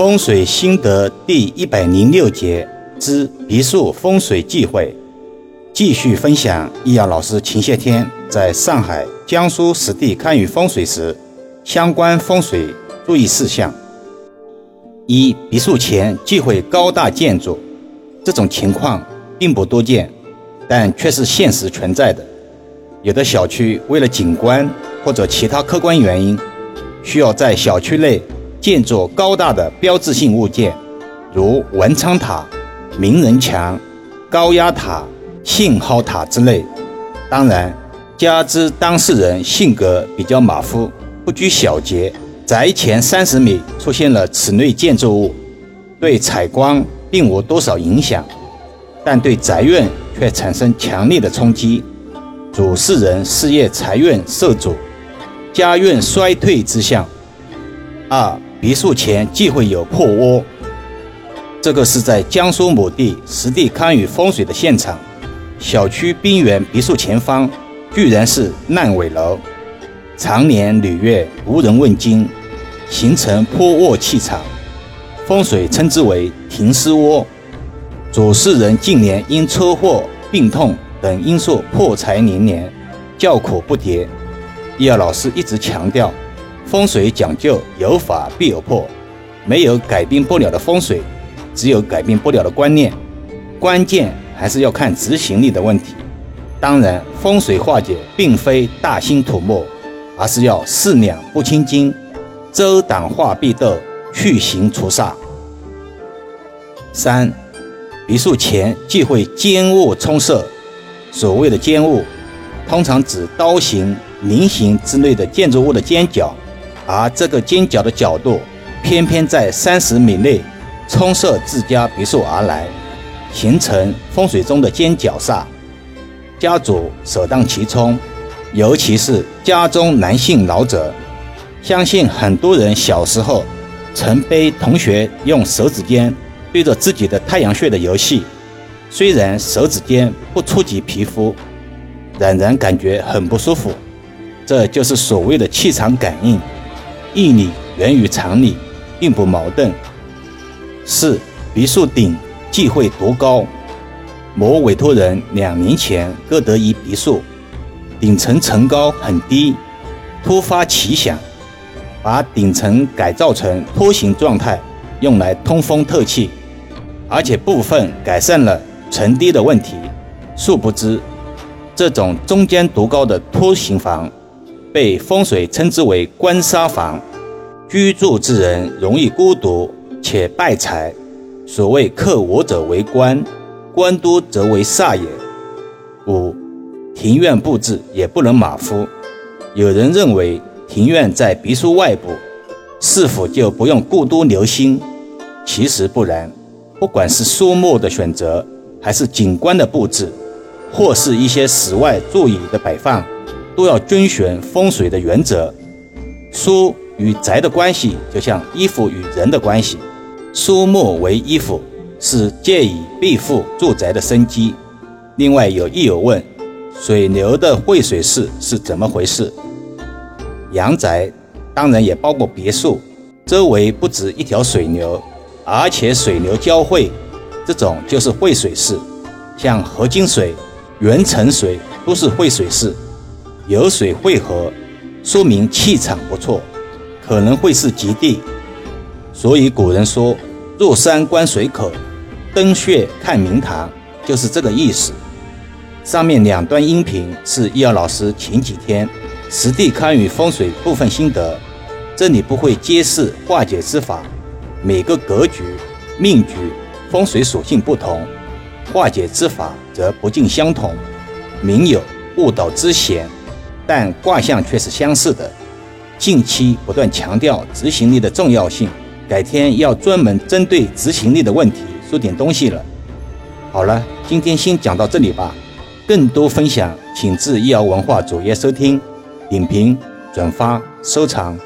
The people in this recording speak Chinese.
风水心得第一百零六节之别墅风水忌讳，继续分享易遥老师前些天在上海、江苏实地看与风水时相关风水注意事项。一、别墅前忌讳高大建筑，这种情况并不多见，但却是现实存在的。有的小区为了景观或者其他客观原因，需要在小区内。建筑高大的标志性物件，如文昌塔、名人墙、高压塔、信号塔之类。当然，加之当事人性格比较马虎，不拘小节，宅前三十米出现了此类建筑物，对采光并无多少影响，但对宅院却产生强烈的冲击，主事人事业财运受阻，家运衰退之象。二。别墅前忌讳有破窝，这个是在江苏某地实地勘与风水的现场，小区边缘别墅前方居然是烂尾楼，常年累月无人问津，形成破窝气场，风水称之为停尸窝。主事人近年因车祸、病痛等因素破财连连，叫苦不迭。叶老师一直强调。风水讲究有法必有破，没有改变不了的风水，只有改变不了的观念。关键还是要看执行力的问题。当然，风水化解并非大兴土木，而是要四两拨千斤，遮挡化壁斗，去形除煞。三，别墅前忌讳尖物冲射。所谓的尖物，通常指刀形、菱形之类的建筑物的尖角。而这个尖角的角度，偏偏在三十米内冲射自家别墅而来，形成风水中的尖角煞，家主首当其冲。尤其是家中男性老者，相信很多人小时候曾被同学用手指尖对着自己的太阳穴的游戏，虽然手指尖不触及皮肤，仍然感觉很不舒服。这就是所谓的气场感应。义理源于常理，并不矛盾。四别墅顶忌讳独高。某委托人两年前购得一别墅，顶层层高很低，突发奇想，把顶层改造成托形状态，用来通风透气，而且部分改善了层低的问题。殊不知，这种中间独高的托形房。被风水称之为官杀房，居住之人容易孤独且败财。所谓克我者为官，官多则为煞也。五，庭院布置也不能马虎。有人认为庭院在别墅外部，是否就不用过多留心？其实不然，不管是书目的选择，还是景观的布置，或是一些室外座椅的摆放。都要遵循风水的原则。书与宅的关系，就像衣服与人的关系。书木为衣服，是借以庇护住宅的生机。另外有益友问：水流的汇水式是怎么回事？阳宅当然也包括别墅，周围不止一条水流，而且水流交汇，这种就是汇水式。像合金水、原层水都是汇水式。有水汇合，说明气场不错，可能会是吉地。所以古人说“入山观水口，登穴看明堂”，就是这个意思。上面两段音频是易遥老师前几天实地堪舆风水部分心得，这里不会揭示化解之法。每个格局、命局、风水属性不同，化解之法则不尽相同，明有误导之嫌。但卦象却是相似的。近期不断强调执行力的重要性，改天要专门针对执行力的问题说点东西了。好了，今天先讲到这里吧。更多分享，请至易瑶文化主页收听、点评、转发、收藏。